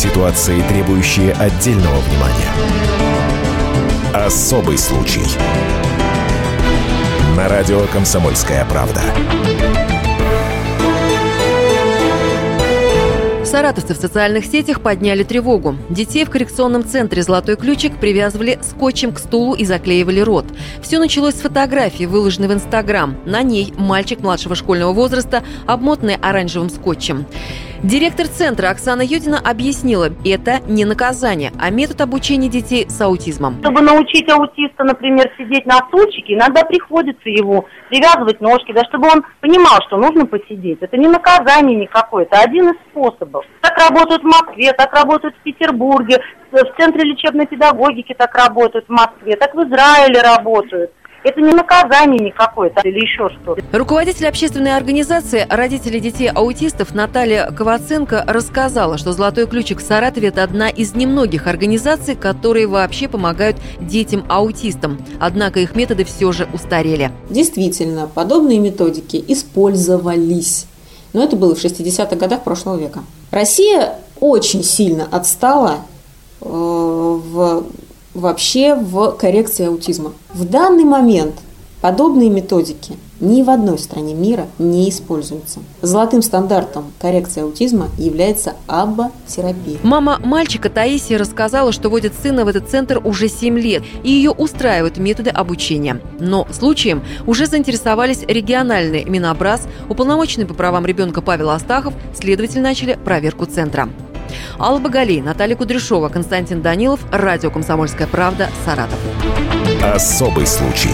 Ситуации, требующие отдельного внимания. Особый случай. На радио «Комсомольская правда». Саратовцы в социальных сетях подняли тревогу. Детей в коррекционном центре «Золотой ключик» привязывали скотчем к стулу и заклеивали рот. Все началось с фотографии, выложенной в Инстаграм. На ней мальчик младшего школьного возраста, обмотанный оранжевым скотчем. Директор центра Оксана Юдина объяснила, это не наказание, а метод обучения детей с аутизмом. Чтобы научить аутиста, например, сидеть на стульчике, иногда приходится его привязывать ножки, да, чтобы он понимал, что нужно посидеть. Это не наказание никакое, это один из способов. Так работают в Москве, так работают в Петербурге, в Центре лечебной педагогики так работают в Москве, так в Израиле работают. Это не наказание никакое или еще что-то. Руководитель общественной организации родители детей аутистов Наталья Коваценко рассказала, что «Золотой ключик» в Саратове – это одна из немногих организаций, которые вообще помогают детям-аутистам. Однако их методы все же устарели. Действительно, подобные методики использовались. Но это было в 60-х годах прошлого века. Россия очень сильно отстала э, в вообще в коррекции аутизма. В данный момент подобные методики ни в одной стране мира не используются. Золотым стандартом коррекции аутизма является абба-терапия. Мама мальчика Таисия рассказала, что водит сына в этот центр уже 7 лет, и ее устраивают методы обучения. Но случаем уже заинтересовались региональные Минобраз, уполномоченный по правам ребенка Павел Астахов, следователи начали проверку центра. Алла Багали, Наталья Кудряшова, Константин Данилов, Радио «Комсомольская правда», Саратов. Особый случай.